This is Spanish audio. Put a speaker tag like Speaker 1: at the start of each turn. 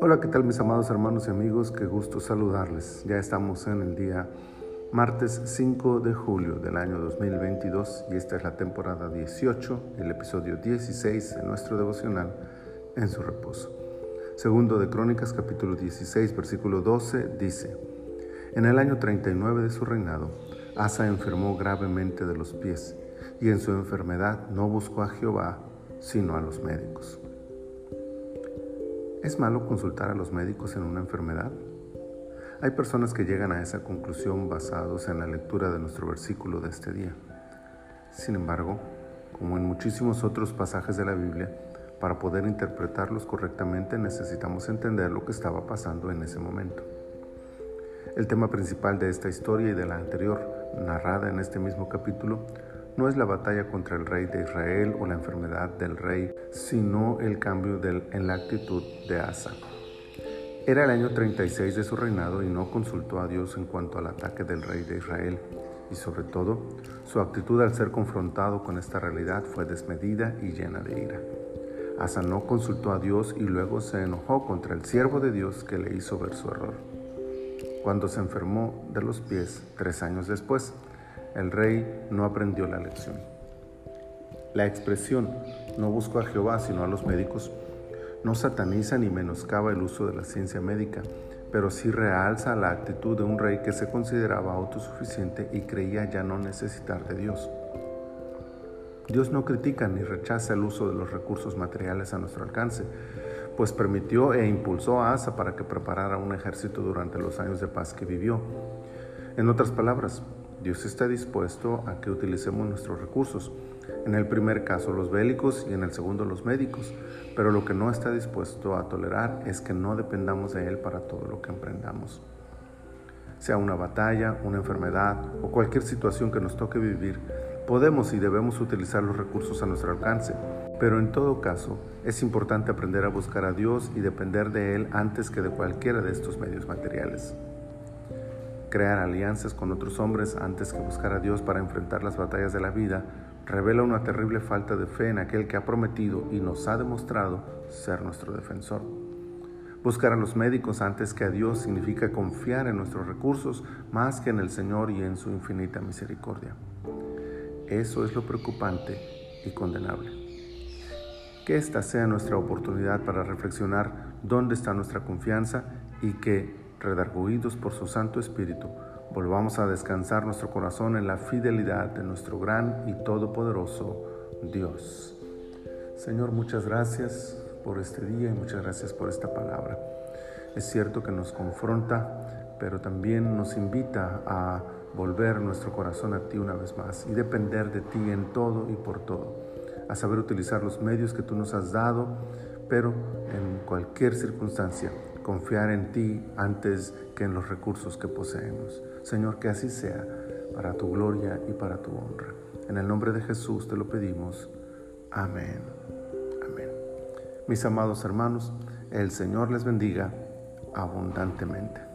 Speaker 1: Hola, ¿qué tal mis amados hermanos y amigos? Qué gusto saludarles. Ya estamos en el día martes 5 de julio del año 2022 y esta es la temporada 18, el episodio 16 de nuestro devocional en su reposo. Segundo de Crónicas capítulo 16 versículo 12 dice, En el año 39 de su reinado, Asa enfermó gravemente de los pies y en su enfermedad no buscó a Jehová sino a los médicos. ¿Es malo consultar a los médicos en una enfermedad? Hay personas que llegan a esa conclusión basados en la lectura de nuestro versículo de este día. Sin embargo, como en muchísimos otros pasajes de la Biblia, para poder interpretarlos correctamente necesitamos entender lo que estaba pasando en ese momento. El tema principal de esta historia y de la anterior, narrada en este mismo capítulo, no es la batalla contra el rey de Israel o la enfermedad del rey, sino el cambio en la actitud de Asa. Era el año 36 de su reinado y no consultó a Dios en cuanto al ataque del rey de Israel, y sobre todo, su actitud al ser confrontado con esta realidad fue desmedida y llena de ira. Asa no consultó a Dios y luego se enojó contra el siervo de Dios que le hizo ver su error. Cuando se enfermó de los pies tres años después, el rey no aprendió la lección. La expresión no buscó a Jehová sino a los médicos no sataniza ni menoscaba el uso de la ciencia médica, pero sí realza la actitud de un rey que se consideraba autosuficiente y creía ya no necesitar de Dios. Dios no critica ni rechaza el uso de los recursos materiales a nuestro alcance, pues permitió e impulsó a Asa para que preparara un ejército durante los años de paz que vivió. En otras palabras, Dios está dispuesto a que utilicemos nuestros recursos, en el primer caso los bélicos y en el segundo los médicos, pero lo que no está dispuesto a tolerar es que no dependamos de Él para todo lo que emprendamos. Sea una batalla, una enfermedad o cualquier situación que nos toque vivir, podemos y debemos utilizar los recursos a nuestro alcance, pero en todo caso es importante aprender a buscar a Dios y depender de Él antes que de cualquiera de estos medios materiales crear alianzas con otros hombres antes que buscar a Dios para enfrentar las batallas de la vida, revela una terrible falta de fe en aquel que ha prometido y nos ha demostrado ser nuestro defensor. Buscar a los médicos antes que a Dios significa confiar en nuestros recursos más que en el Señor y en su infinita misericordia. Eso es lo preocupante y condenable. Que esta sea nuestra oportunidad para reflexionar dónde está nuestra confianza y que redarguidos por su Santo Espíritu, volvamos a descansar nuestro corazón en la fidelidad de nuestro gran y todopoderoso Dios. Señor, muchas gracias por este día y muchas gracias por esta palabra. Es cierto que nos confronta, pero también nos invita a volver nuestro corazón a ti una vez más y depender de ti en todo y por todo, a saber utilizar los medios que tú nos has dado, pero en cualquier circunstancia confiar en ti antes que en los recursos que poseemos. Señor, que así sea, para tu gloria y para tu honra. En el nombre de Jesús te lo pedimos. Amén. Amén. Mis amados hermanos, el Señor les bendiga abundantemente.